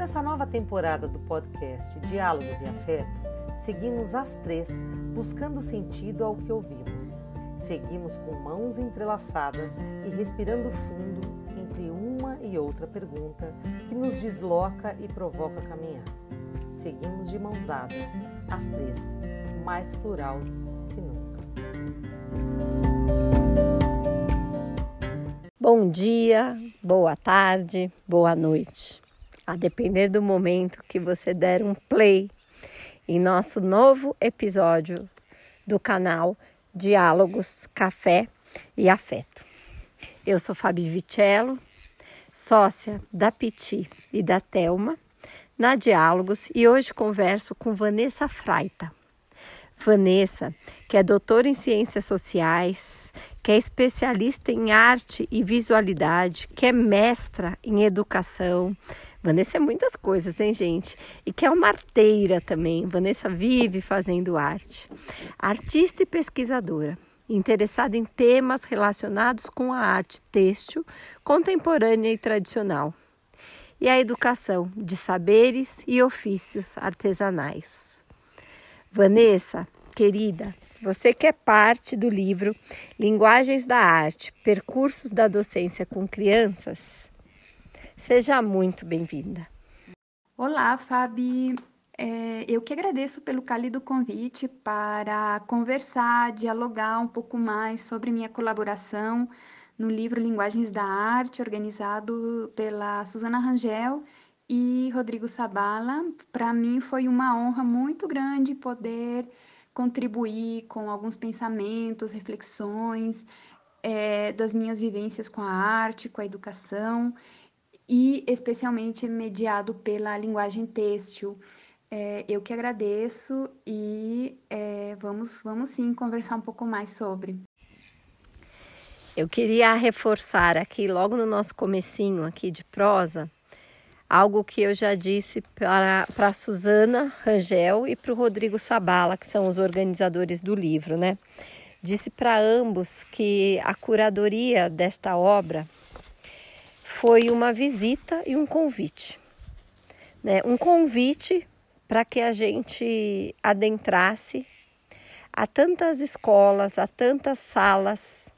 Nessa nova temporada do podcast Diálogos e Afeto, seguimos as três buscando sentido ao que ouvimos. Seguimos com mãos entrelaçadas e respirando fundo entre uma e outra pergunta que nos desloca e provoca caminhar. Seguimos de mãos dadas, as três, mais plural que nunca. Bom dia, boa tarde, boa noite. A depender do momento que você der um play em nosso novo episódio do canal Diálogos, Café e Afeto. Eu sou Fabi Vicello, sócia da Piti e da Telma na Diálogos e hoje converso com Vanessa Fraita. Vanessa, que é doutora em Ciências Sociais, que é especialista em arte e visualidade, que é mestra em educação. Vanessa é muitas coisas, hein, gente? E que é uma arteira também. Vanessa vive fazendo arte. Artista e pesquisadora, interessada em temas relacionados com a arte têxtil, contemporânea e tradicional. E a educação de saberes e ofícios artesanais. Vanessa, querida, você que é parte do livro Linguagens da Arte, Percursos da Docência com Crianças, seja muito bem-vinda. Olá, Fabi. É, eu que agradeço pelo cálido convite para conversar, dialogar um pouco mais sobre minha colaboração no livro Linguagens da Arte, organizado pela Susana Rangel e Rodrigo Sabala. Para mim foi uma honra muito grande poder contribuir com alguns pensamentos, reflexões é, das minhas vivências com a arte, com a educação e especialmente mediado pela linguagem têxtil. É, eu que agradeço e é, vamos, vamos sim conversar um pouco mais sobre. Eu queria reforçar aqui, logo no nosso comecinho aqui de prosa, algo que eu já disse para, para a Suzana Rangel e para o Rodrigo Sabala, que são os organizadores do livro, né? Disse para ambos que a curadoria desta obra foi uma visita e um convite. Né? Um convite para que a gente adentrasse a tantas escolas, a tantas salas,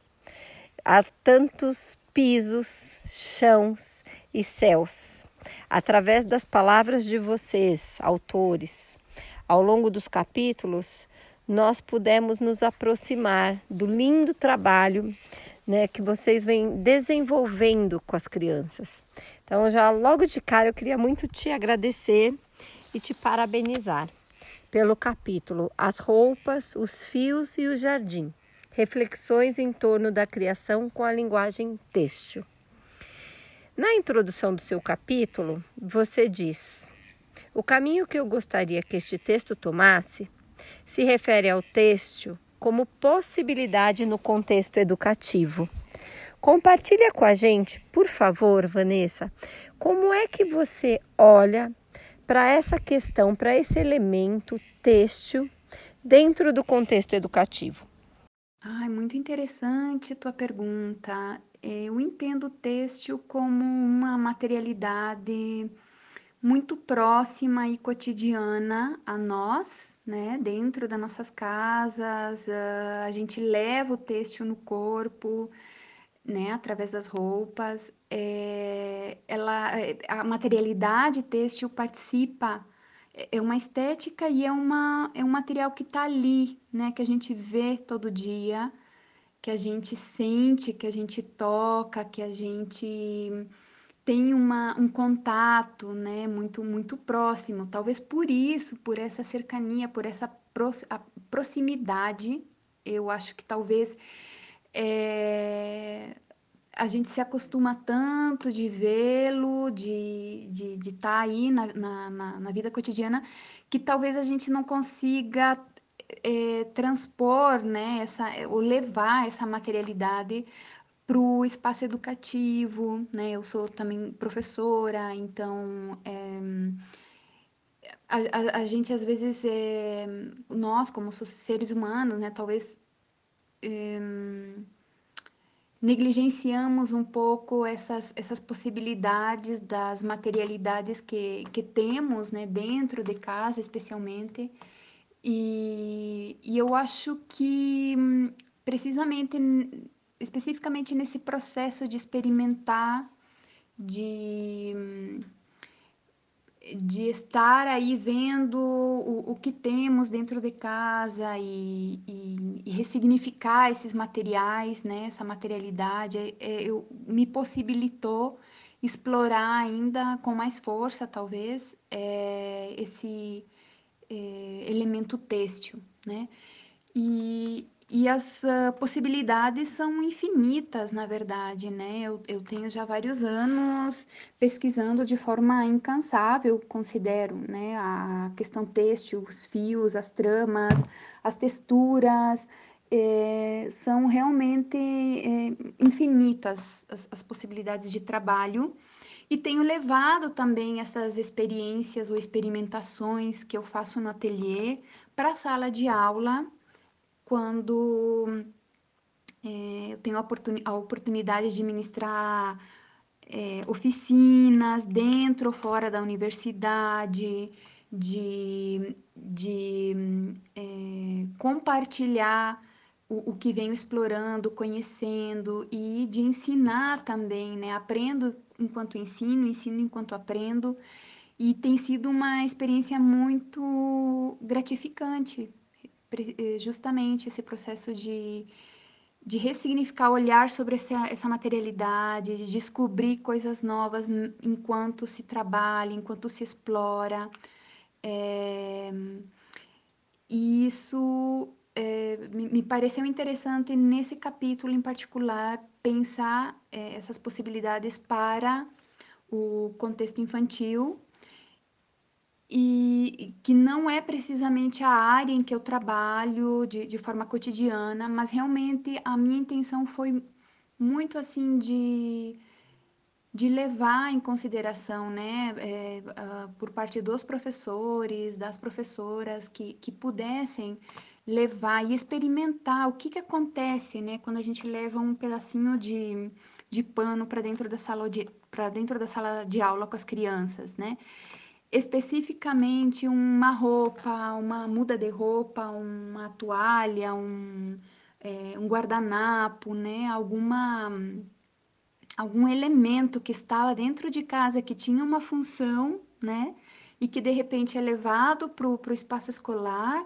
a tantos pisos, chãos e céus através das palavras de vocês, autores. Ao longo dos capítulos, nós pudemos nos aproximar do lindo trabalho né, que vocês vêm desenvolvendo com as crianças. Então, já logo de cara, eu queria muito te agradecer e te parabenizar pelo capítulo As Roupas, os Fios e o Jardim Reflexões em torno da criação com a linguagem têxtil. Na introdução do seu capítulo, você diz: O caminho que eu gostaria que este texto tomasse se refere ao têxtil como possibilidade no contexto educativo. Compartilha com a gente, por favor, Vanessa, como é que você olha para essa questão, para esse elemento têxtil dentro do contexto educativo. Ai, muito interessante tua pergunta. Eu entendo o têxtil como uma materialidade muito próxima e cotidiana a nós, né? Dentro das nossas casas, a gente leva o têxtil no corpo, né? Através das roupas. É, ela, a materialidade têxtil participa é uma estética e é, uma, é um material que está ali, né? Que a gente vê todo dia que a gente sente, que a gente toca, que a gente tem uma, um contato, né, muito muito próximo. Talvez por isso, por essa cercania, por essa proximidade, eu acho que talvez é, a gente se acostuma tanto de vê-lo, de estar de, de tá aí na, na, na vida cotidiana, que talvez a gente não consiga é, transpor, né, essa, ou levar essa materialidade para o espaço educativo, né? Eu sou também professora, então é, a, a, a, gente às vezes é, nós como seres humanos, né? Talvez é, negligenciamos um pouco essas, essas possibilidades das materialidades que, que temos né, dentro de casa, especialmente. E, e eu acho que precisamente, especificamente nesse processo de experimentar, de de estar aí vendo o, o que temos dentro de casa e, e, e ressignificar esses materiais, né, essa materialidade, é, é, eu, me possibilitou explorar ainda com mais força, talvez, é, esse é, elemento têxtil, né? E, e as uh, possibilidades são infinitas, na verdade, né? Eu, eu tenho já vários anos pesquisando de forma incansável, considero, né? A questão têxtil, os fios, as tramas, as texturas, é, são realmente é, infinitas as, as possibilidades de trabalho. E tenho levado também essas experiências ou experimentações que eu faço no ateliê para a sala de aula quando é, eu tenho a, oportun a, oportunidade de ministrar é, oficinas dentro ou fora da universidade, de, de é, compartilhar o, o, que venho explorando, conhecendo e de ensinar também, né? Aprendo enquanto ensino, ensino enquanto aprendo. E tem sido uma experiência muito gratificante, justamente esse processo de, de ressignificar, olhar sobre essa, essa materialidade, de descobrir coisas novas enquanto se trabalha, enquanto se explora. É, e isso é, me, me, pareceu interessante nesse capítulo em particular pensar é, essas possibilidades para o contexto infantil e que não é precisamente a área em que eu trabalho de, de forma cotidiana, mas realmente a minha intenção foi muito assim de, de levar em consideração, né, é, uh, por parte dos professores, das professoras, que, que pudessem levar e experimentar o que, que acontece, né, quando a gente leva um pedacinho de, de pano para dentro da sala de para dentro da sala de aula com as crianças, né? Especificamente uma roupa, uma muda de roupa, uma toalha, um, é, um guardanapo, né? Alguma, algum elemento que estava dentro de casa que tinha uma função, né? E que de repente é levado para o espaço escolar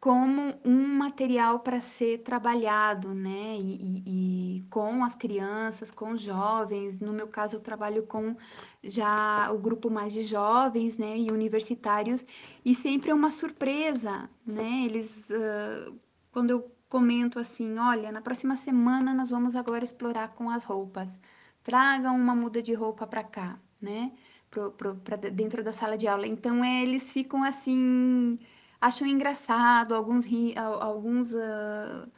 como um material para ser trabalhado, né? E, e, e, com as crianças, com os jovens. No meu caso, eu trabalho com já o grupo mais de jovens, né? E universitários. E sempre é uma surpresa, né? Eles, uh, quando eu comento assim, olha, na próxima semana nós vamos agora explorar com as roupas. Tragam uma muda de roupa para cá, né? Para dentro da sala de aula. Então, é, eles ficam assim acham engraçado, alguns, ri, alguns uh,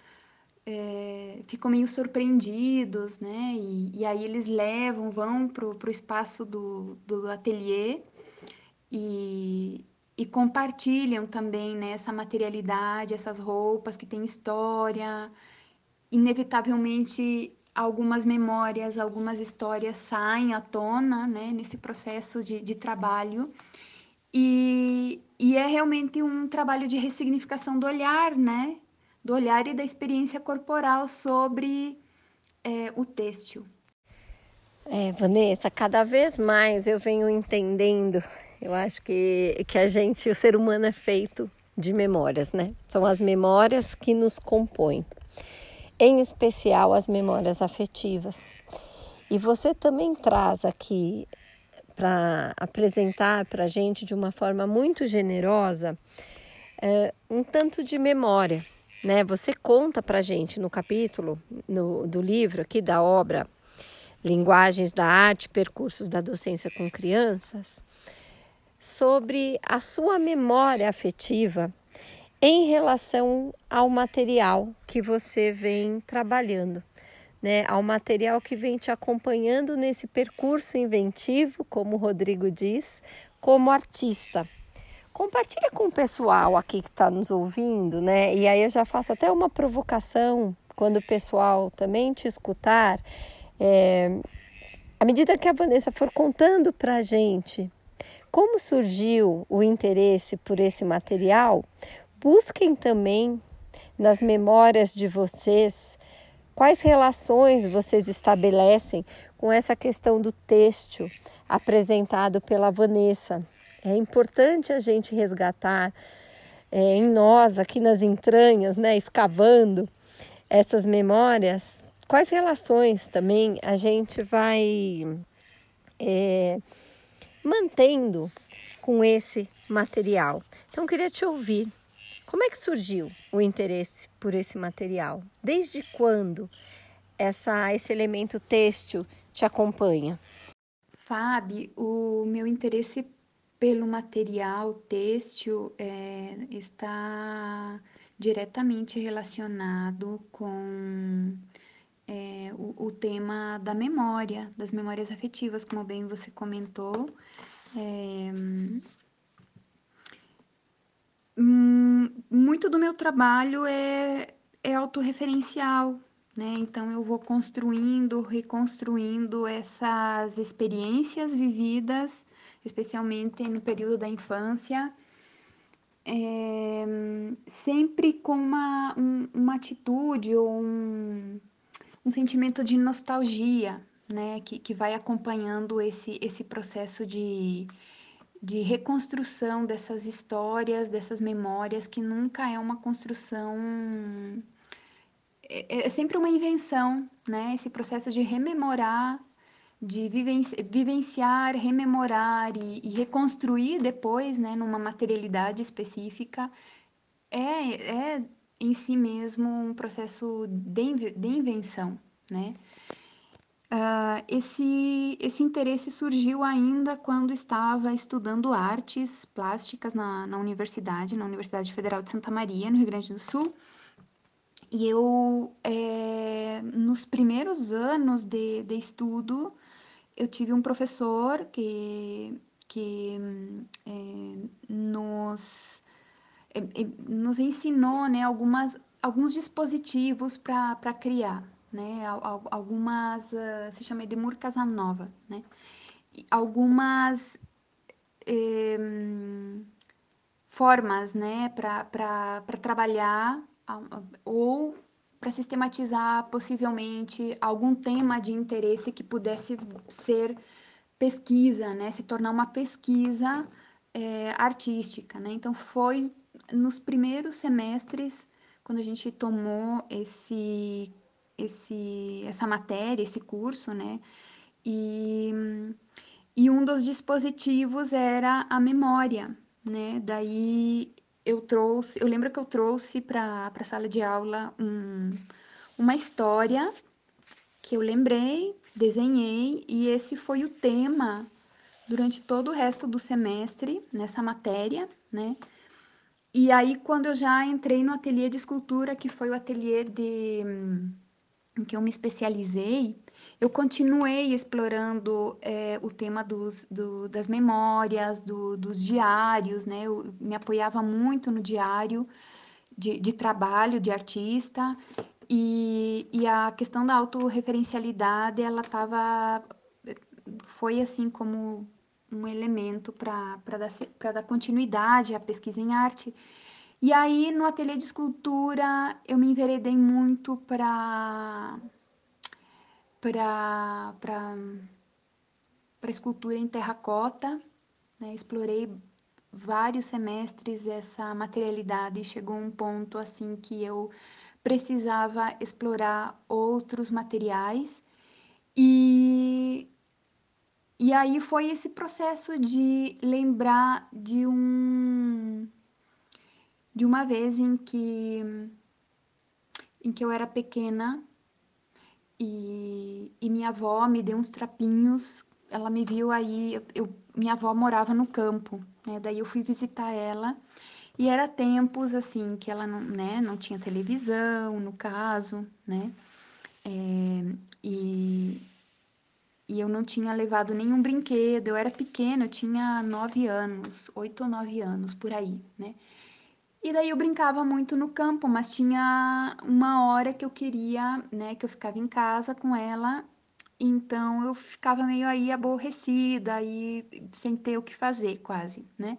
é, ficam meio surpreendidos, né? E, e aí eles levam, vão para o espaço do, do ateliê e, e compartilham também né, essa materialidade, essas roupas que têm história. Inevitavelmente, algumas memórias, algumas histórias saem à tona né, nesse processo de, de trabalho. E, e é realmente um trabalho de ressignificação do olhar, né? Do olhar e da experiência corporal sobre é, o têxtil. É, Vanessa, cada vez mais eu venho entendendo, eu acho que, que a gente, o ser humano é feito de memórias, né? São as memórias que nos compõem, em especial as memórias afetivas. E você também traz aqui para apresentar para a gente de uma forma muito generosa é, um tanto de memória. Né? Você conta para a gente no capítulo no, do livro aqui da obra Linguagens da Arte, Percursos da Docência com Crianças, sobre a sua memória afetiva em relação ao material que você vem trabalhando né, ao material que vem te acompanhando nesse percurso inventivo, como o Rodrigo diz, como artista. Compartilha com o pessoal aqui que está nos ouvindo, né? E aí eu já faço até uma provocação quando o pessoal também te escutar, é, à medida que a Vanessa for contando para a gente como surgiu o interesse por esse material, busquem também nas memórias de vocês quais relações vocês estabelecem com essa questão do têxtil apresentado pela Vanessa. É importante a gente resgatar é, em nós, aqui nas entranhas, né, escavando essas memórias, quais relações também a gente vai é, mantendo com esse material. Então, queria te ouvir. Como é que surgiu o interesse por esse material? Desde quando essa, esse elemento têxtil te acompanha? Fábio, o meu interesse pelo material têxtil é, está diretamente relacionado com é, o, o, tema da memória, das memórias afetivas, como bem você comentou. É, hum, muito do meu trabalho é, é autorreferencial, né? Então eu vou construindo, reconstruindo essas experiências vividas, especialmente no período da infância, é, sempre com uma, um, uma atitude ou um, um sentimento de nostalgia, né, que, que vai acompanhando esse, esse processo de, de reconstrução dessas histórias, dessas memórias, que nunca é uma construção. É, é sempre uma invenção, né? Esse processo de rememorar, de vivenciar, rememorar e, e reconstruir depois, né, numa materialidade específica, é, é em si mesmo um processo de, de invenção, né? Uh, esse, esse interesse surgiu ainda quando estava estudando artes plásticas na, na universidade, na Universidade Federal de Santa Maria, no Rio Grande do Sul. E eu, é, nos primeiros anos de, de estudo, eu tive um professor que, que é, nos nos ensinou né, algumas, alguns dispositivos para criar, né, algumas, uh, se chama Edmur Casanova, né, algumas eh, formas né, para trabalhar ou para sistematizar possivelmente algum tema de interesse que pudesse ser pesquisa, né, se tornar uma pesquisa é, artística, né? Então foi nos primeiros semestres, quando a gente tomou esse, esse, essa matéria, esse curso, né? E, e um dos dispositivos era a memória, né? Daí eu trouxe, eu lembro que eu trouxe para a sala de aula um, uma história que eu lembrei, desenhei, e esse foi o tema durante todo o resto do semestre nessa matéria, né? E aí, quando eu já entrei no ateliê de escultura, que foi o ateliê de, em que eu me especializei, eu continuei explorando é, o tema dos, do, das memórias, do, dos diários, né? Eu me apoiava muito no diário de, de trabalho de artista, e, e a questão da autorreferencialidade, ela estava. Foi assim como um elemento para dar, dar continuidade à pesquisa em arte. E aí, no ateliê de escultura, eu me enveredei muito para para para escultura em terracota, né? Explorei vários semestres essa materialidade e chegou um ponto assim que eu precisava explorar outros materiais e e aí foi esse processo de lembrar de um de uma vez em que em que eu era pequena e, e minha avó me deu uns trapinhos. Ela me viu aí, eu, eu, minha avó morava no campo, né? Daí eu fui visitar ela e era tempos assim que ela não, né, não tinha televisão, no caso, né? É, e, e eu não tinha levado nenhum brinquedo. Eu era pequena, eu tinha nove anos, oito ou nove anos por aí, né? E daí eu brincava muito no campo, mas tinha uma hora que eu queria, né, que eu ficava em casa com ela, então eu ficava meio aí aborrecida, aí sem ter o que fazer quase, né?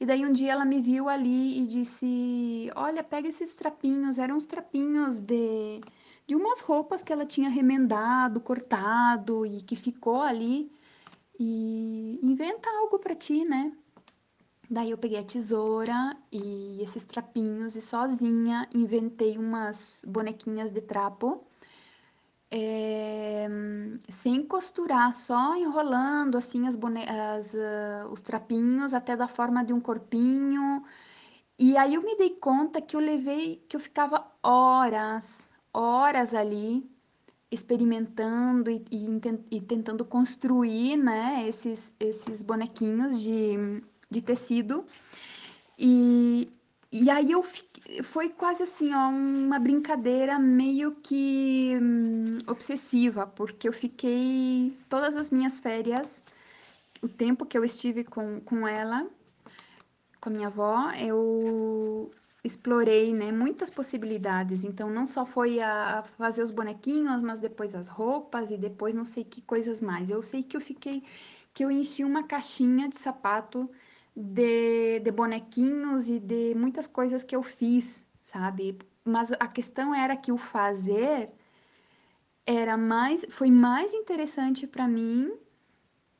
E daí um dia ela me viu ali e disse: Olha, pega esses trapinhos, eram uns trapinhos de, de umas roupas que ela tinha remendado, cortado e que ficou ali, e inventa algo para ti, né? Daí eu peguei a tesoura e esses trapinhos e sozinha inventei umas bonequinhas de trapo, eh, sem costurar, só enrolando assim as bone as, ah, os trapinhos até dar forma de um corpinho. E aí eu me dei conta que eu levei, que eu ficava horas, horas ali experimentando e, e, e tentando construir, né, esses, esses bonequinhos de de tecido. E, e aí eu fiquei, foi quase assim, ó, uma brincadeira meio que hum, obsessiva, porque eu fiquei todas as minhas férias, o tempo que eu estive com, com ela, com a minha avó, eu explorei, né, muitas possibilidades. Então, não só foi a, a fazer os bonequinhos, mas depois as roupas e depois não sei que coisas mais. Eu sei que eu fiquei, que eu enchi uma caixinha de sapato de, de bonequinhos e de muitas coisas que eu fiz, sabe? Mas a questão era que o fazer era mais, foi mais interessante para mim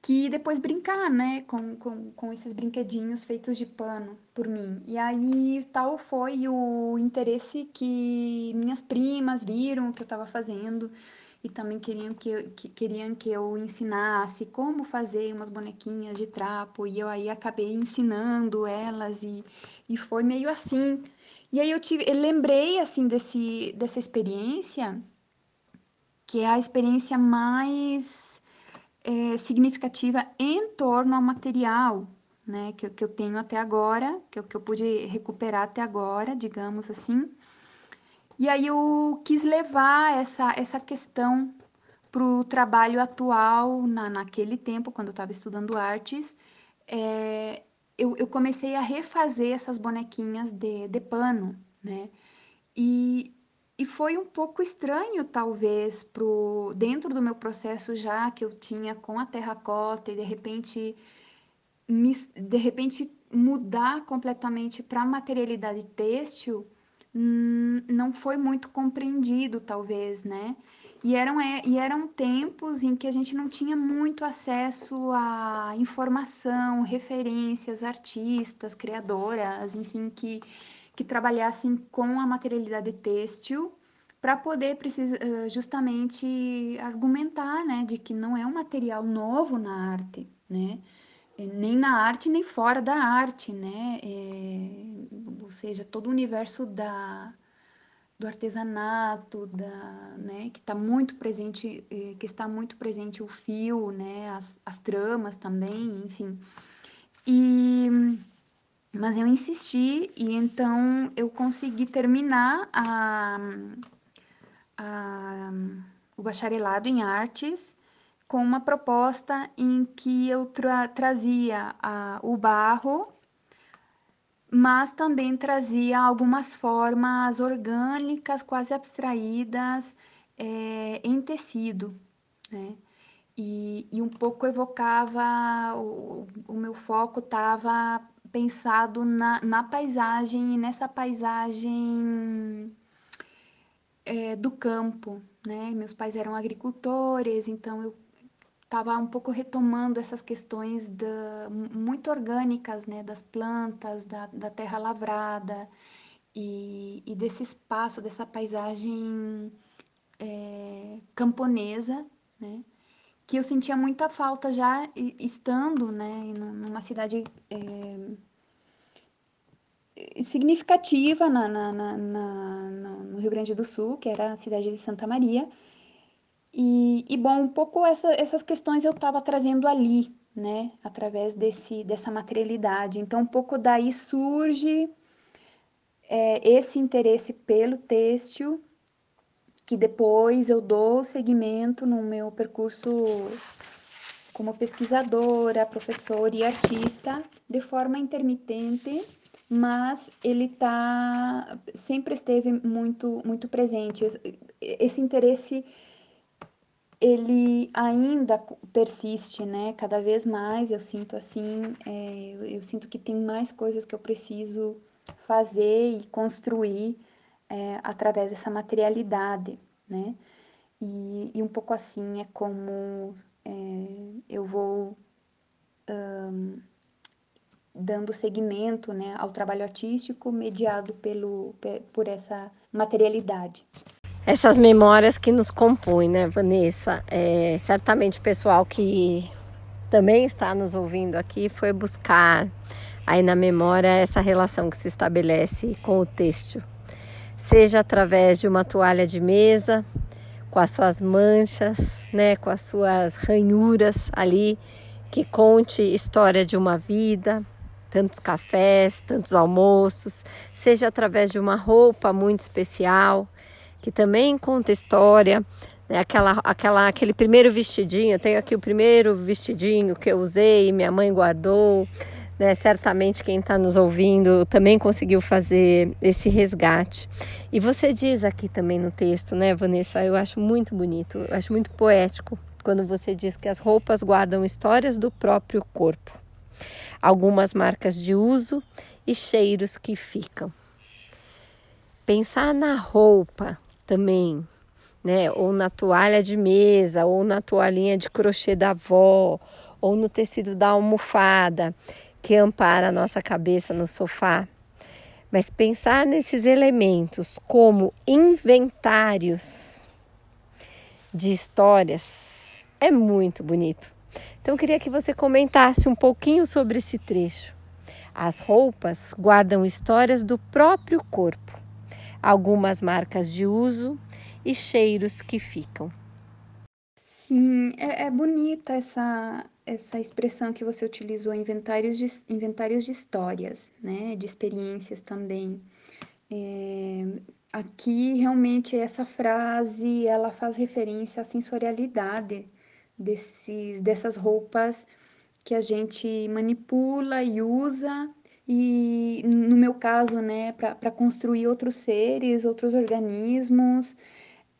que depois brincar, né, com, com, com esses brinquedinhos feitos de pano por mim. E aí tal foi o interesse que minhas primas viram que eu estava fazendo e também queriam que, eu, que, queriam que eu ensinasse como fazer umas bonequinhas de trapo, e eu aí acabei ensinando elas, e, e foi meio assim. E aí eu, tive, eu lembrei, assim, desse, dessa experiência, que é a experiência mais é, significativa em torno ao material, né, que, que eu tenho até agora, que que eu pude recuperar até agora, digamos assim, e aí eu quis levar essa, essa questão para o trabalho atual, na, naquele tempo, quando eu estava estudando artes, é, eu, eu comecei a refazer essas bonequinhas de, de pano, né? E, e foi um pouco estranho, talvez, pro, dentro do meu processo já que eu tinha com a terracota e de repente, de repente mudar completamente para a materialidade têxtil, não foi muito compreendido, talvez, né? E eram, é, e eram tempos em que a gente não tinha muito acesso a informação, referências, artistas, criadoras, enfim, que, que trabalhassem com a materialidade têxtil para poder precisa, justamente argumentar, né, de que não é um material novo na arte, né? Nem na arte nem fora da arte, né? É, ou seja, todo o universo da, do artesanato, da, né? Que está muito presente, é, que está muito presente o fio, né? As, as tramas também, enfim. E mas eu insisti e então eu consegui terminar a, a, o bacharelado em artes com uma proposta em que eu tra trazia a, o barro, mas também trazia algumas formas orgânicas, quase abstraídas, é, em tecido, né? E, e um pouco evocava, o, o meu foco estava pensado na, na paisagem, e nessa paisagem é, do campo, né? Meus pais eram agricultores, então eu estava um pouco retomando essas questões da, muito orgânicas, né, das plantas, da, da terra lavrada e, e, desse espaço, dessa paisagem é, camponesa, né, que eu sentia muita falta já estando, né, numa cidade é, significativa na, na, na, no Rio Grande do Sul, que era a cidade de Santa Maria, e, e bom, um pouco essa, essas questões eu estava trazendo ali, né, através desse, dessa materialidade. Então, um pouco daí surge é, esse interesse pelo têxtil, que depois eu dou seguimento no meu percurso como pesquisadora, professora e artista, de forma intermitente, mas ele tá sempre esteve muito muito presente. Esse interesse ele ainda persiste, né? Cada vez mais eu sinto assim, é, eu, eu, sinto que tem mais coisas que eu preciso fazer e construir é, através dessa materialidade, né? E, e, um pouco assim é como é, eu vou um, dando seguimento né, ao trabalho artístico mediado pelo, por essa materialidade essas memórias que nos compõem, né, Vanessa? É, certamente o pessoal que também está nos ouvindo aqui foi buscar aí na memória essa relação que se estabelece com o têxtil, seja através de uma toalha de mesa, com as suas manchas, né, com as suas ranhuras ali, que conte história de uma vida, tantos cafés, tantos almoços, seja através de uma roupa muito especial, que também conta história. Né? Aquela, aquela, aquele primeiro vestidinho, eu tenho aqui o primeiro vestidinho que eu usei minha mãe guardou. Né? Certamente quem está nos ouvindo também conseguiu fazer esse resgate. E você diz aqui também no texto, né, Vanessa? Eu acho muito bonito, eu acho muito poético quando você diz que as roupas guardam histórias do próprio corpo, algumas marcas de uso e cheiros que ficam. Pensar na roupa também, né? Ou na toalha de mesa, ou na toalhinha de crochê da avó, ou no tecido da almofada que ampara a nossa cabeça no sofá. Mas pensar nesses elementos como inventários de histórias é muito bonito. Então queria que você comentasse um pouquinho sobre esse trecho. As roupas guardam histórias do próprio corpo algumas marcas de uso e cheiros que ficam. Sim, é, é bonita essa, essa expressão que você utilizou, inventários de, inventários de histórias, né? De experiências também. É, aqui, realmente, essa frase, ela faz referência à sensorialidade desses, dessas roupas que a gente manipula e usa e no meu caso, né, para construir outros seres, outros organismos,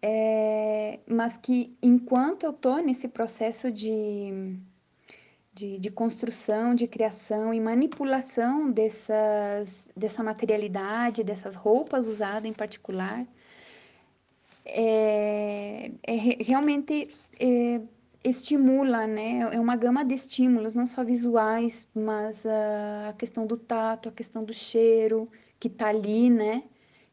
é, mas que enquanto eu estou nesse processo de, de, de, construção, de criação e manipulação dessas, dessa materialidade, dessas roupas usadas em particular, é, é realmente é, estimula, né? É uma gama de estímulos, não só visuais, mas uh, a questão do tato, a questão do cheiro, que tá ali, né?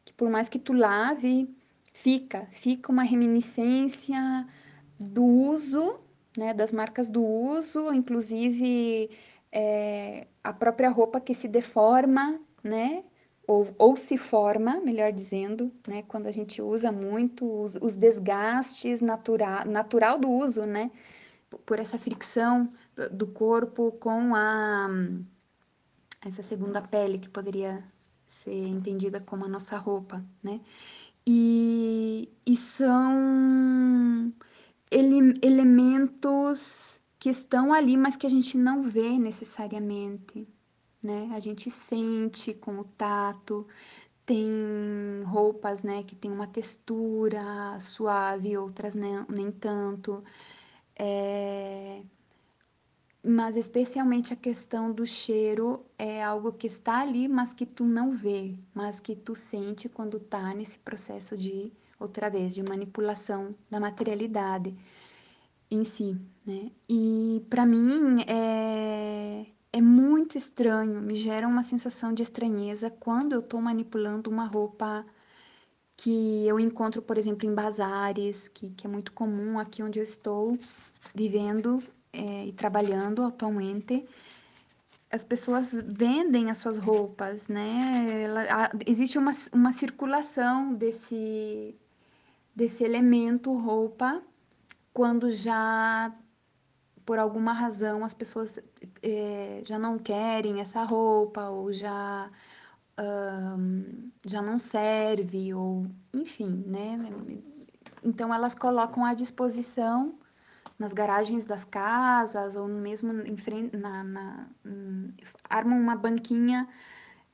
Que por mais que tu lave, fica, fica uma reminiscência do uso, né? Das marcas do uso, inclusive é, a própria roupa que se deforma, né? Ou, ou se forma, melhor dizendo, né? Quando a gente usa muito os, os desgastes natural, natural do uso, né? Por essa fricção do corpo com a essa segunda pele que poderia ser entendida como a nossa roupa, né? E, e são ele, elementos que estão ali, mas que a gente não vê necessariamente, né? A gente sente com o tato, tem roupas, né, que tem uma textura suave, outras nem, nem tanto. É... Mas especialmente a questão do cheiro é algo que está ali, mas que tu não vê, mas que tu sente quando tá nesse processo de, outra vez, de manipulação da materialidade em si, né? E para mim é é muito estranho, me gera uma sensação de estranheza quando eu estou manipulando uma roupa que eu encontro, por exemplo, em bazares, que, que é muito comum aqui onde eu estou vivendo é, e trabalhando atualmente. As pessoas vendem as suas roupas, né? Ela, a, existe uma, uma circulação desse, desse elemento roupa quando já por alguma razão as pessoas é, já não querem essa roupa ou já um, já não serve ou enfim, né? Então elas colocam à disposição nas garagens das casas ou mesmo em frente, na, na um, armam uma banquinha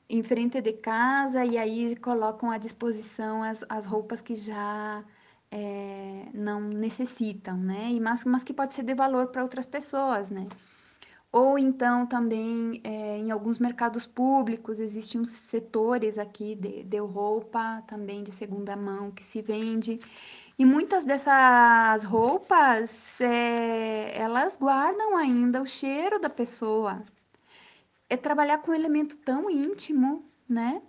em frente de casa e aí colocam à disposição as, as roupas que já é, não necessitam, né? E mas, mas que pode ser de valor para outras pessoas, né? Ou então também é, em alguns mercados públicos existem uns setores aqui de, de roupa também de segunda mão que se vende. E muitas dessas roupas, é, elas guardam ainda o cheiro da pessoa. É trabalhar com um elemento tão íntimo, né?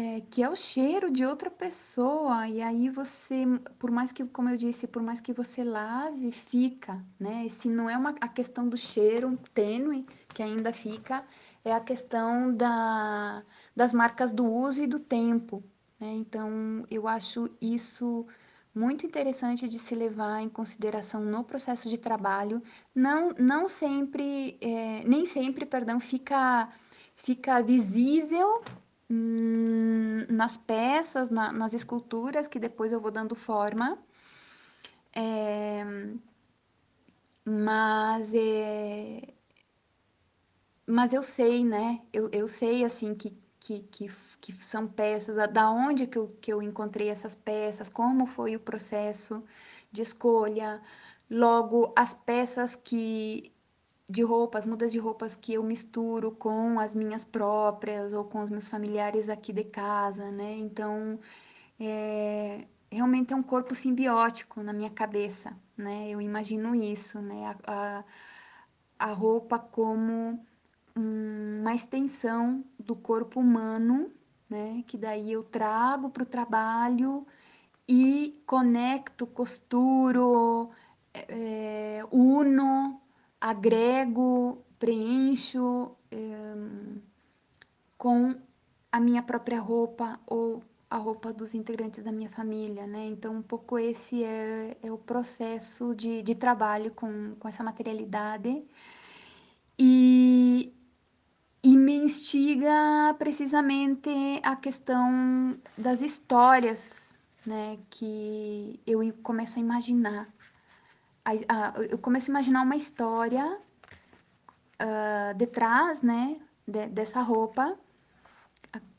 É, que é o cheiro de outra pessoa. E aí você, por mais que, como eu disse, por mais que você lave, fica, né? Se não é uma, a questão do cheiro tênue que ainda fica, é a questão da, das marcas do uso e do tempo. Né? Então, eu acho isso muito interessante de se levar em consideração no processo de trabalho. Não, não sempre, é, nem sempre, perdão, fica, fica visível hum, nas peças, na, nas esculturas que depois eu vou dando forma. É, mas é, mas eu sei, né? Eu, eu sei assim que, que, que que são peças, da onde que eu, que eu encontrei essas peças, como foi o processo de escolha, logo as peças que de roupas, mudas de roupas que eu misturo com as minhas próprias ou com os meus familiares aqui de casa, né? Então, é, realmente é um corpo simbiótico na minha cabeça, né? Eu imagino isso, né? A, a, a roupa como uma extensão do corpo humano né? Que daí eu trago para o trabalho e conecto, costuro, é, uno, agrego, preencho é, com a minha própria roupa ou a roupa dos integrantes da minha família, né? Então, um pouco esse é, é o processo de, de trabalho com, com essa materialidade. E, e me instiga precisamente a questão das histórias, né, que eu começo a imaginar. A, a, eu começo a imaginar uma história uh, detrás, né, de, dessa roupa.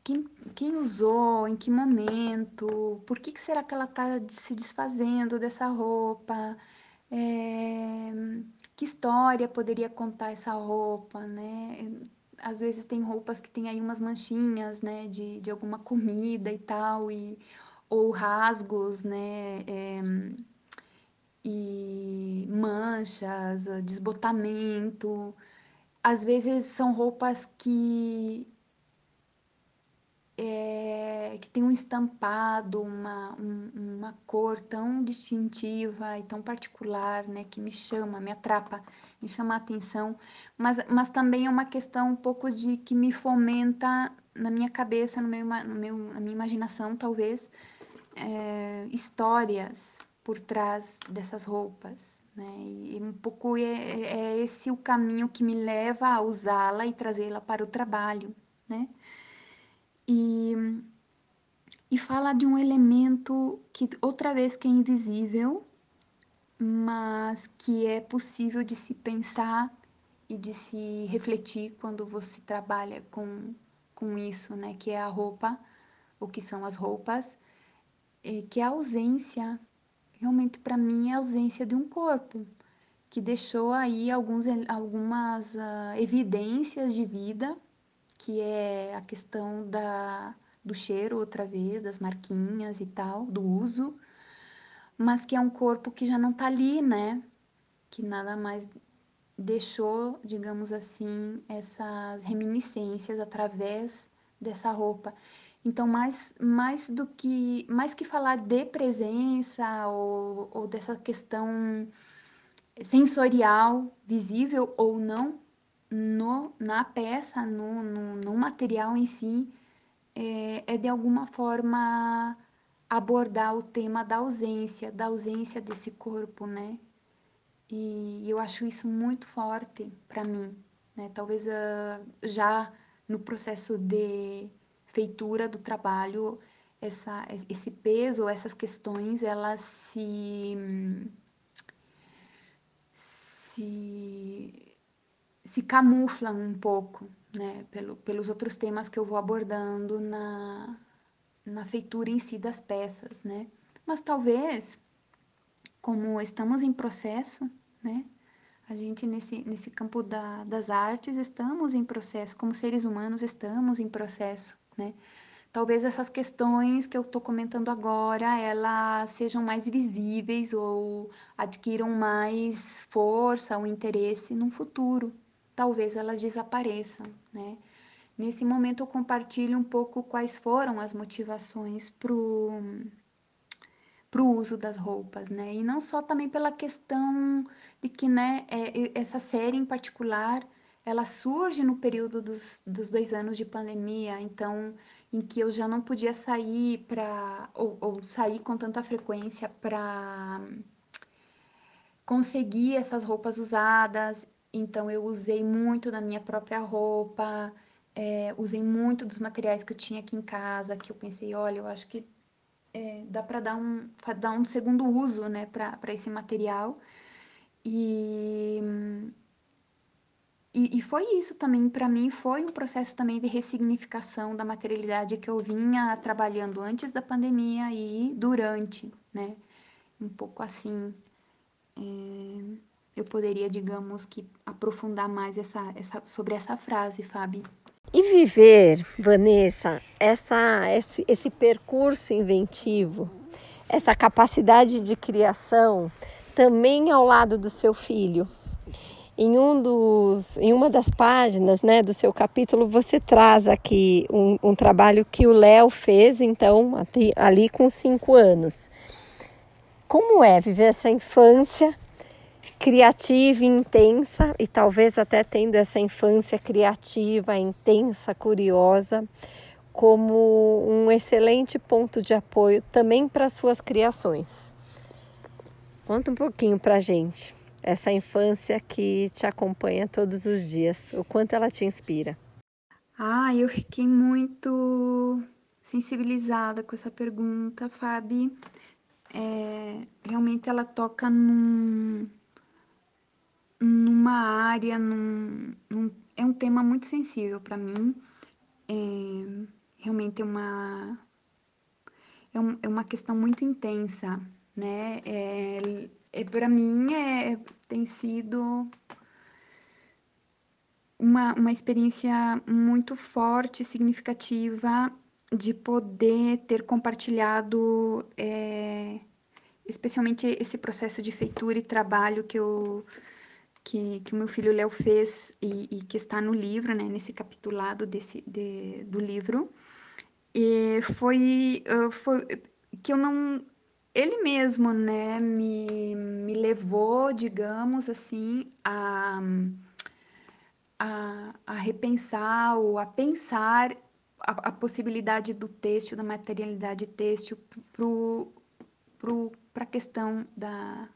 Quem, quem, usou, em que momento, por que, que será que ela está se desfazendo dessa roupa? É, que história poderia contar essa roupa, né? às vezes tem roupas que tem aí umas manchinhas, né, de, de alguma comida e tal, e, ou rasgos, né, é, e manchas, desbotamento. Às vezes são roupas que é, que tem um estampado, uma, um, uma cor tão distintiva e tão particular, né, que me chama, me atrapa, me chama a atenção, mas, mas também é uma questão um pouco de que me fomenta na minha cabeça, no meu, no meu, na minha imaginação, talvez, é, histórias por trás dessas roupas, né, e um pouco é, é esse o caminho que me leva a usá-la e trazê-la para o trabalho, né, e, e fala de um elemento que, outra vez, que é invisível, mas que é possível de se pensar e de se refletir quando você trabalha com, com isso, né? Que é a roupa, o que são as roupas, que é a ausência, realmente para mim é a ausência de um corpo, que deixou aí alguns, algumas uh, evidências de vida, que é a questão da, do cheiro, outra vez, das marquinhas e tal, do uso, mas que é um corpo que já não está ali, né? Que nada mais deixou, digamos assim, essas reminiscências através dessa roupa. Então, mais, mais do que mais que falar de presença ou, ou dessa questão sensorial, visível ou não, no, na peça, no, no, no material em si, é, é de alguma forma abordar o tema da ausência, da ausência desse corpo, né? E eu acho isso muito forte para mim, né? Talvez uh, já no processo de feitura do trabalho, essa, esse peso, essas questões, elas se, se, se camuflam um pouco, né? Pelo, pelos outros temas que eu vou abordando na, na feitura em si das peças, né? Mas talvez, como estamos em processo, né? A gente, nesse, nesse campo da, das artes, estamos em processo, como seres humanos, estamos em processo, né? Talvez essas questões que eu estou comentando agora, elas sejam mais visíveis ou adquiram mais força ou interesse no futuro. Talvez elas desapareçam, né? Nesse momento eu compartilho um pouco quais foram as motivações para o uso das roupas, né? E não só também pela questão de que, né, é, essa série em particular, ela surge no período dos, dos dois anos de pandemia, então em que eu já não podia sair para ou, ou sair com tanta frequência para conseguir essas roupas usadas. Então eu usei muito da minha própria roupa, é, usei muito dos materiais que eu tinha aqui em casa, que eu pensei, olha, eu acho que é, dá para dar um, dar um segundo uso, né, para esse material. E e, e foi isso também, para mim, foi um processo também de ressignificação da materialidade que eu vinha trabalhando antes da pandemia e durante, né? Um pouco assim. É, eu poderia, digamos, que aprofundar mais essa, essa, sobre essa frase, Fábio. E viver, Vanessa, essa, esse, esse percurso inventivo, essa capacidade de criação, também ao lado do seu filho, em, um dos, em uma das páginas né, do seu capítulo, você traz aqui um, um trabalho que o Léo fez, então, ali com cinco anos. Como é viver essa infância criativa intensa, e talvez até tendo essa infância criativa, intensa, curiosa, como um excelente ponto de apoio também para suas criações? Conta um pouquinho para gente essa infância que te acompanha todos os dias? O quanto ela te inspira? Ah, eu fiquei muito sensibilizada com essa pergunta, Fabi. É, realmente ela toca num, numa área, num, num, é um tema muito sensível para mim. É, realmente é uma, é, um, é uma questão muito intensa, né? É, é, para mim é, tem sido uma, uma experiência muito forte, significativa de poder ter compartilhado é, especialmente esse processo de feitura e trabalho que eu que, que o meu filho Léo fez e, e, que está no livro, né, nesse capitulado desse, de, do livro. E foi, foi que eu não ele mesmo, né, me, me levou, digamos assim, a, a, a repensar ou a pensar a, a possibilidade do têxtil, da materialidade têxtil para a questão da,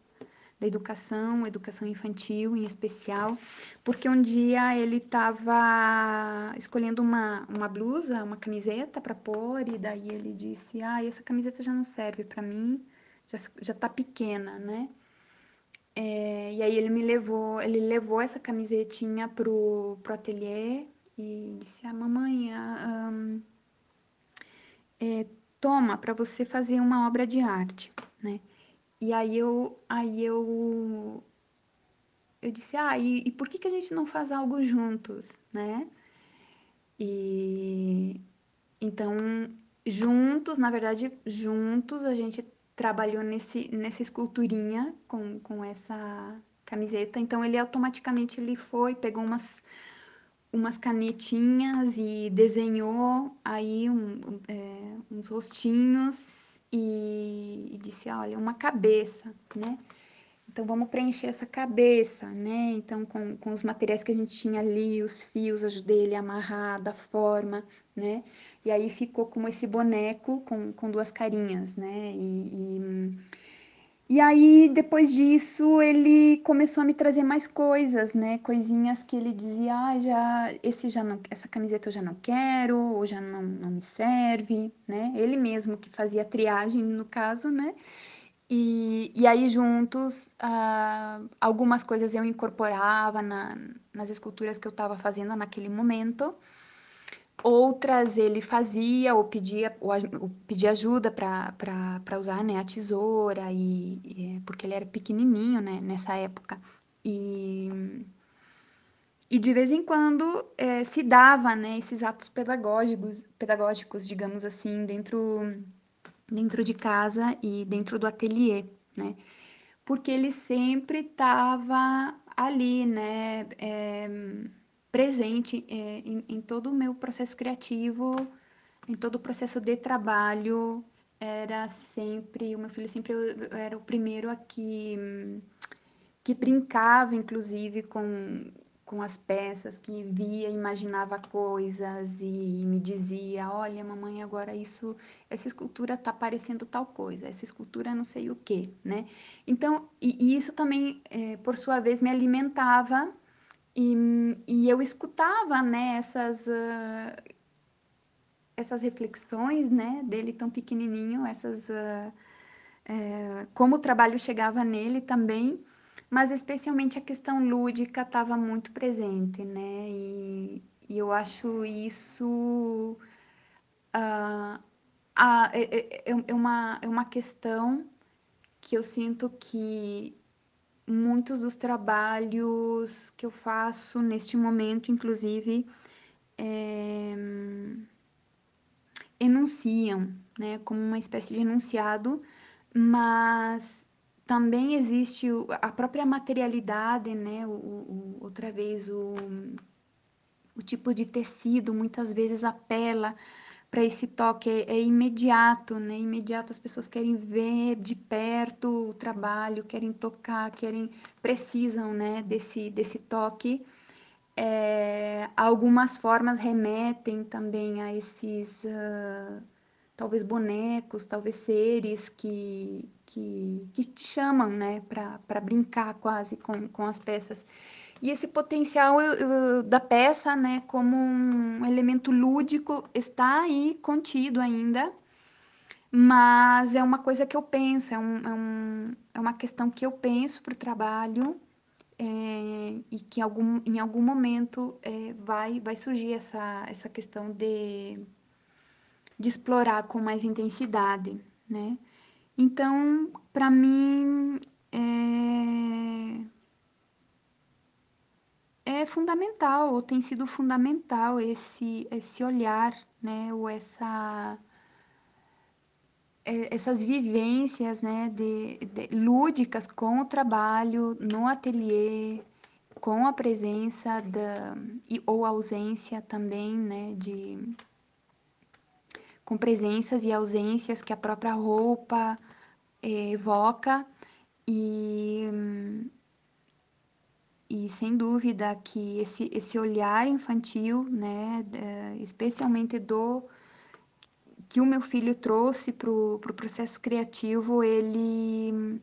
da educação, educação infantil em especial, porque um dia ele estava escolhendo uma, uma blusa, uma camiseta para pôr, e daí ele disse: Ah, essa camiseta já não serve para mim, já, já tá pequena, né? É, e aí ele me levou, ele levou essa camisetinha pro, pro ateliê e disse: Ah, mamãe, um, é, toma para você fazer uma obra de arte, né? E aí eu, aí eu, eu disse, ah, e, e por que, que a gente não faz algo juntos, né? E então, juntos, na verdade, juntos a gente trabalhou nesse, nessa esculturinha com, com essa camiseta. Então ele automaticamente ele foi, pegou umas, umas canetinhas e desenhou aí um, é, uns rostinhos e, e disse, olha, uma cabeça, né? Então vamos preencher essa cabeça, né? Então com, com os materiais que a gente tinha ali, os fios, ajudei ele a amarrar da forma, né? E aí ficou como esse boneco com, com duas carinhas, né? E, e, e aí depois disso ele começou a me trazer mais coisas, né? Coisinhas que ele dizia, ah, já esse já não, essa camiseta eu já não quero, ou já não, não me serve, né? Ele mesmo que fazia triagem no caso, né? E, e aí, juntos, uh, algumas coisas eu incorporava na, nas esculturas que eu estava fazendo naquele momento. Outras ele fazia ou pedia, ou, ou pedia ajuda para usar né, a tesoura, e, e, porque ele era pequenininho né, nessa época. E, e de vez em quando é, se dava né, esses atos pedagógicos, pedagógicos, digamos assim, dentro dentro de casa e dentro do ateliê, né? Porque ele sempre estava ali, né? É, presente é, em, em, todo o meu processo criativo, em todo o processo de trabalho. Era sempre, o meu filho sempre era o primeiro a que, que brincava, inclusive, com, com as peças, que via, imaginava coisas e me dizia: Olha, mamãe, agora isso, essa escultura está parecendo tal coisa, essa escultura não sei o quê, né? Então, e, e isso também, é, por sua vez, me alimentava e, e eu escutava, né, essas. Uh, essas reflexões, né, dele tão pequenininho, essas uh, é, como o trabalho chegava nele também, mas especialmente a questão lúdica estava muito presente, né? E, e eu acho isso uh, uh, é, é, é, uma, é uma questão que eu sinto que muitos dos trabalhos que eu faço neste momento, inclusive, é, enunciam, né, como uma espécie de enunciado, mas também existe a própria materialidade, né? O, o, outra vez, o, o tipo de tecido muitas vezes apela para esse toque, é, é, imediato, né? Imediato as pessoas querem ver de perto o trabalho, querem tocar, querem, precisam, né? Desse, desse toque. É, algumas formas remetem também a esses... Uh, talvez bonecos, talvez seres que, que, que te chamam, né, para brincar quase com, com as peças. E esse potencial da peça, né, como um elemento lúdico, está aí contido ainda, mas é uma coisa que eu penso, é, um, é, um, é uma questão que eu penso para o trabalho é, e que em algum, em algum momento é, vai, vai surgir essa, essa questão de de explorar com mais intensidade, né? Então, para mim, é... é fundamental, ou tem sido fundamental esse, esse olhar, né? Ou essa é, essas vivências né, de, de, lúdicas com o trabalho no ateliê, com a presença da, e, ou ausência também né, de, com presenças e ausências que a própria roupa eh, evoca e e sem dúvida que esse, esse olhar infantil, né, especialmente do que o meu filho trouxe para o pro processo criativo, ele,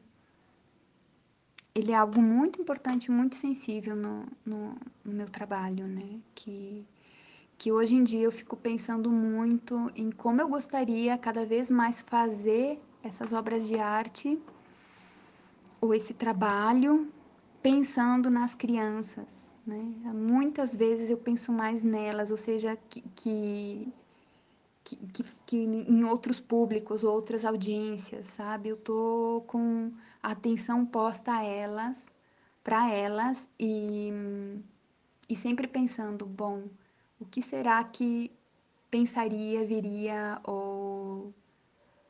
ele é algo muito importante, muito sensível no, no, no meu trabalho, né, que que hoje em dia eu fico pensando muito em como eu gostaria cada vez mais fazer essas obras de arte ou esse trabalho pensando nas crianças, né? Muitas vezes eu penso mais nelas, ou seja, que, que, que, que em outros públicos, outras audiências, sabe? Eu tô com a atenção posta a elas, para elas e, e sempre pensando, bom, o que será que pensaria, viria ou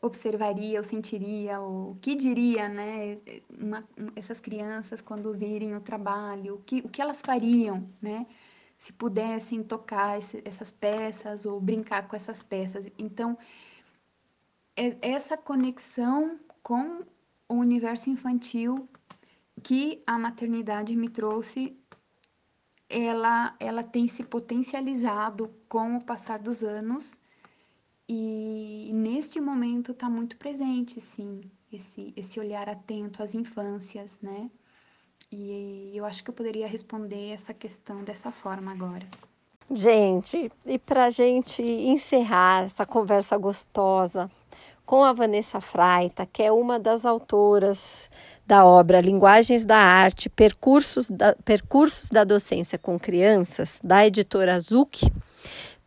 observaria ou sentiria ou que diria, né, uma, essas crianças quando virem o trabalho, o que, o que elas fariam, né, se pudessem tocar esse, essas peças ou brincar com essas peças. Então, é essa conexão com o universo infantil que a maternidade me trouxe ela, ela tem se potencializado com o passar dos anos e neste momento está muito presente, sim, esse, esse olhar atento às infâncias, né? E eu acho que eu poderia responder essa questão dessa forma agora. Gente, e para gente encerrar essa conversa gostosa com a Vanessa Fraita, que é uma das autoras da obra Linguagens da Arte, Percursos da, Percursos da Docência com Crianças, da editora Zuc,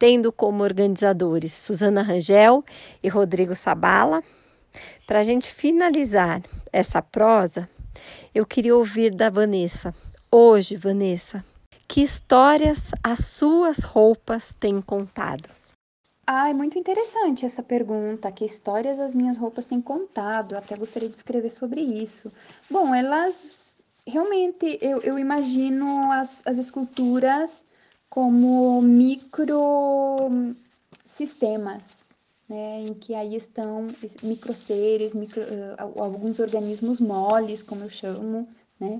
tendo como organizadores Suzana Rangel e Rodrigo Sabala. Para a gente finalizar essa prosa, eu queria ouvir da Vanessa. Hoje, Vanessa, que histórias as suas roupas têm contado? Ah, é muito interessante essa pergunta. Que histórias as minhas roupas têm contado? Até gostaria de escrever sobre isso. Bom, elas realmente eu, eu imagino as, as esculturas como micro sistemas, né, em que aí estão micro seres, micro, alguns organismos moles, como eu chamo, né,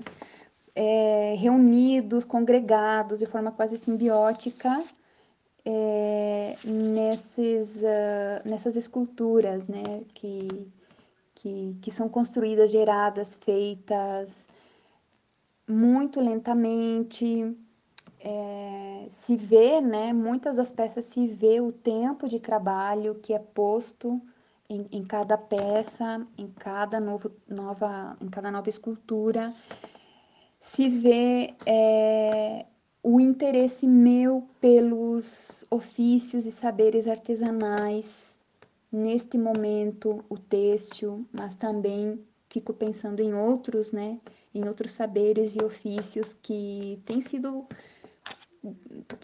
é, reunidos, congregados de forma quase simbiótica é, nesses, uh, nessas esculturas, né, que, que, que são construídas, geradas, feitas muito lentamente, é, se vê, né, muitas das peças se vê o tempo de trabalho que é posto em, em cada peça, em cada novo, nova, em cada nova escultura, se vê é, o interesse meu pelos ofícios e saberes artesanais, neste momento o têxtil, mas também fico pensando em outros, né, em outros saberes e ofícios que têm sido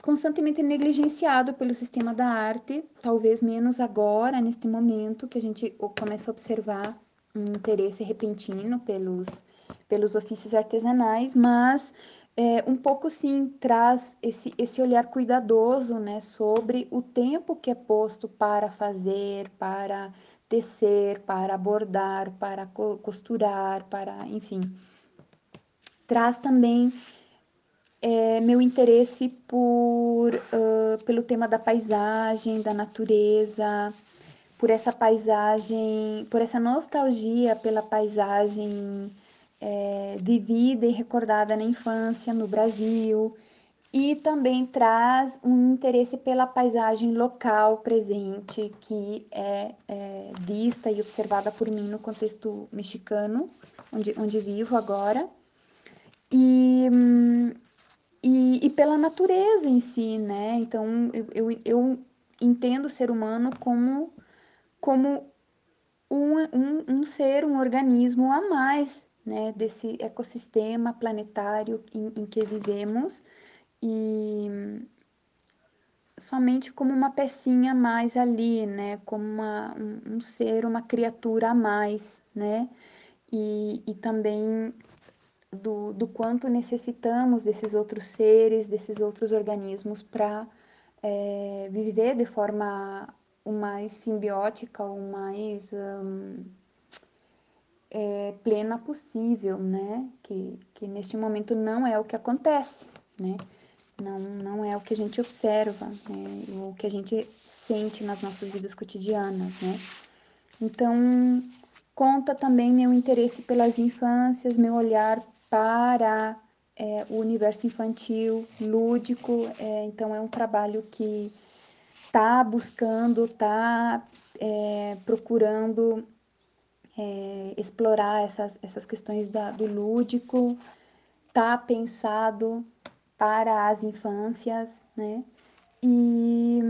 constantemente negligenciado pelo sistema da arte, talvez menos agora, neste momento, que a gente começa a observar um interesse repentino pelos, pelos ofícios artesanais, mas é, um pouco sim traz esse, esse olhar cuidadoso né, sobre o tempo que é posto para fazer, para tecer, para bordar, para costurar, para, enfim. Traz também é, meu interesse por, uh, pelo tema da paisagem, da natureza, por essa paisagem, por essa nostalgia pela paisagem é, vivida e recordada na infância no Brasil. E também traz um interesse pela paisagem local presente que é, é, vista e observada por mim no contexto mexicano, onde, onde vivo agora, e, e, e pela natureza em si, né? Então eu, eu, eu entendo o ser humano como, como um, um, um ser, um organismo a mais né, desse ecossistema planetário em, em que vivemos. E somente como uma pecinha a mais ali, né, como uma, um, um ser, uma criatura a mais, né, e, e também do, do quanto necessitamos desses outros seres, desses outros organismos para é, viver de forma mais simbiótica, o mais um, é, plena possível, né? Que, que neste momento não é o que acontece, né? Não, não é o que a gente observa, né? o que a gente sente nas nossas vidas cotidianas, né? Então, conta também meu interesse pelas infâncias, meu olhar para é, o universo infantil, lúdico. É, então, é um trabalho que está buscando, está é, procurando é, explorar essas, essas questões da, do lúdico, tá pensado para as infâncias, né? E,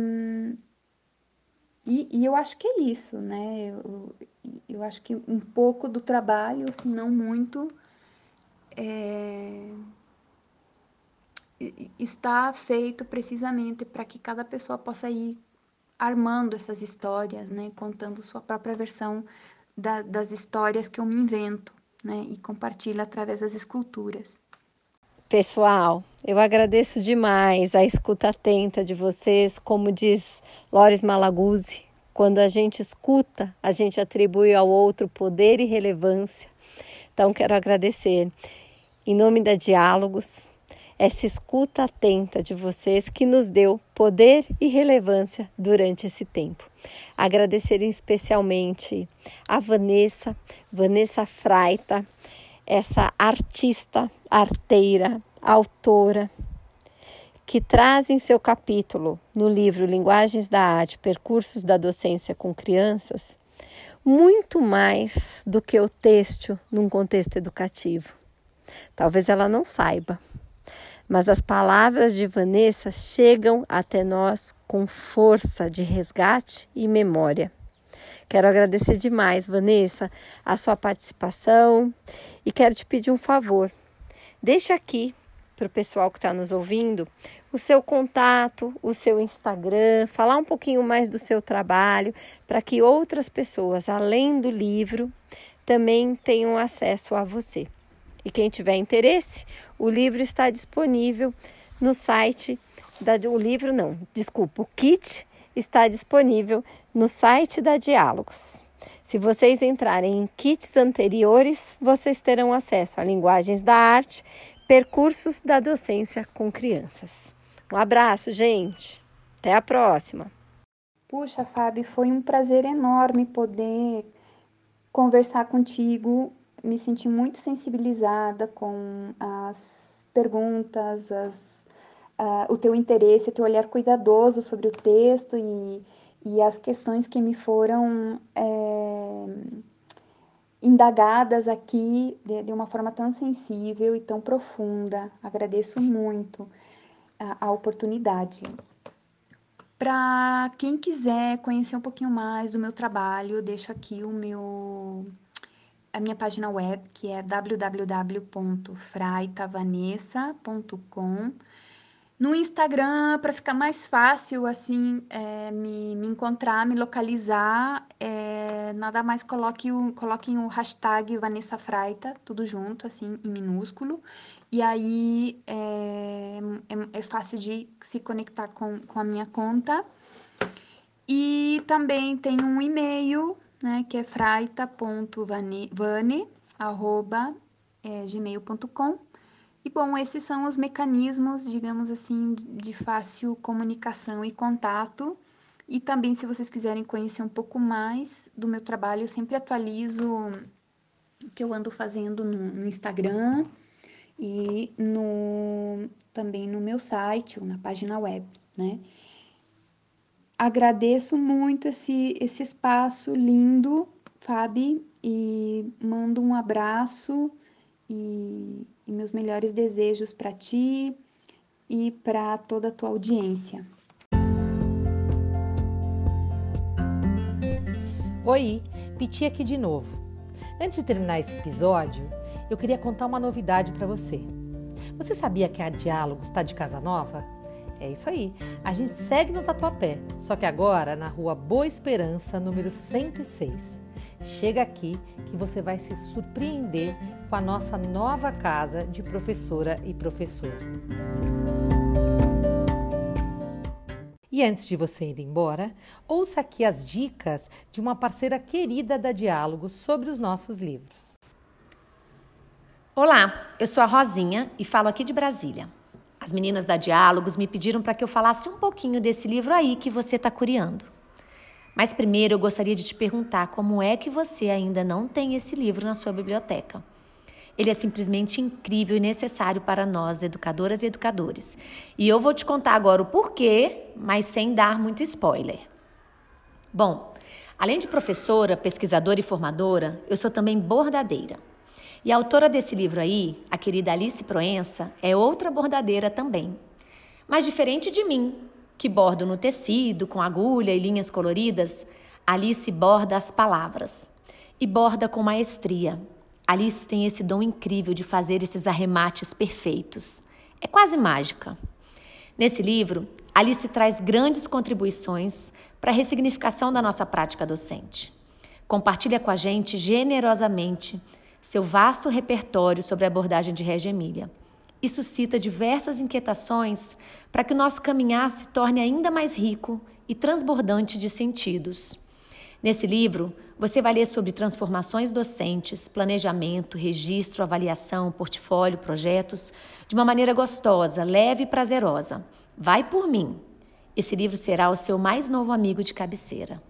e, e, eu acho que é isso, né? Eu, eu acho que um pouco do trabalho, se não muito, é, está feito precisamente para que cada pessoa possa ir armando essas histórias, né? Contando sua própria versão da, das histórias que eu me invento, né? E compartilho através das esculturas. Pessoal, eu agradeço demais a escuta atenta de vocês, como diz Lores Malaguzzi, quando a gente escuta, a gente atribui ao outro poder e relevância. Então, quero agradecer em nome da Diálogos, essa escuta atenta de vocês que nos deu poder e relevância durante esse tempo. Agradecer especialmente a Vanessa, Vanessa Fraita, essa artista, arteira, autora, que traz em seu capítulo, no livro Linguagens da Arte Percursos da Docência com Crianças, muito mais do que o texto num contexto educativo. Talvez ela não saiba, mas as palavras de Vanessa chegam até nós com força de resgate e memória. Quero agradecer demais, Vanessa, a sua participação e quero te pedir um favor. Deixa aqui para o pessoal que está nos ouvindo o seu contato, o seu Instagram, falar um pouquinho mais do seu trabalho, para que outras pessoas, além do livro, também tenham acesso a você. E quem tiver interesse, o livro está disponível no site da o livro não, desculpa, o kit está disponível no site da Diálogos. Se vocês entrarem em kits anteriores, vocês terão acesso a linguagens da arte, percursos da docência com crianças. Um abraço, gente. Até a próxima. Puxa, Fábio, foi um prazer enorme poder conversar contigo. Me senti muito sensibilizada com as perguntas, as, uh, o teu interesse, o teu olhar cuidadoso sobre o texto e, e as questões que me foram é, indagadas aqui de, de, uma forma tão sensível e tão profunda. Agradeço muito a, a oportunidade. Para quem quiser conhecer um pouquinho mais do meu trabalho, deixo aqui o meu a minha página web, que é www.fraitavanessa.com no Instagram, para ficar mais fácil, assim, é, me, me, encontrar, me localizar, é, nada mais coloque o, coloquem o hashtag Vanessa Fraita, tudo junto, assim, em minúsculo. E aí é, é, é fácil de se conectar com, com a minha conta. E também tem um e-mail, né, que é fraita.vane.gmail.com e bom, esses são os mecanismos, digamos assim, de fácil comunicação e contato. E também, se vocês quiserem conhecer um pouco mais do meu trabalho, eu sempre atualizo o que eu ando fazendo no, no Instagram e no, também no meu site ou na página web, né? Agradeço muito esse, esse espaço lindo, Fabi, e mando um abraço e, e meus melhores desejos para ti e para toda a tua audiência. Oi, Piti aqui de novo. Antes de terminar esse episódio, eu queria contar uma novidade para você. Você sabia que a Diálogos está de casa nova? É isso aí. A gente segue no Tatuapé, só que agora na rua Boa Esperança, número 106. Chega aqui que você vai se surpreender com a nossa nova casa de professora e professor. E antes de você ir embora, ouça aqui as dicas de uma parceira querida da Diálogo sobre os nossos livros. Olá, eu sou a Rosinha e falo aqui de Brasília. As meninas da Diálogos me pediram para que eu falasse um pouquinho desse livro aí que você está curiando. Mas primeiro eu gostaria de te perguntar como é que você ainda não tem esse livro na sua biblioteca. Ele é simplesmente incrível e necessário para nós, educadoras e educadores. E eu vou te contar agora o porquê, mas sem dar muito spoiler. Bom, além de professora, pesquisadora e formadora, eu sou também bordadeira. E a autora desse livro aí, a querida Alice Proença, é outra bordadeira também. Mas diferente de mim, que bordo no tecido, com agulha e linhas coloridas, Alice borda as palavras. E borda com maestria. Alice tem esse dom incrível de fazer esses arremates perfeitos. É quase mágica. Nesse livro, Alice traz grandes contribuições para a ressignificação da nossa prática docente. Compartilha com a gente generosamente seu vasto repertório sobre a abordagem de Regia Emília e suscita diversas inquietações para que o nosso caminhar se torne ainda mais rico e transbordante de sentidos. Nesse livro, você vai ler sobre transformações docentes, planejamento, registro, avaliação, portfólio, projetos, de uma maneira gostosa, leve e prazerosa. Vai por mim! Esse livro será o seu mais novo amigo de cabeceira.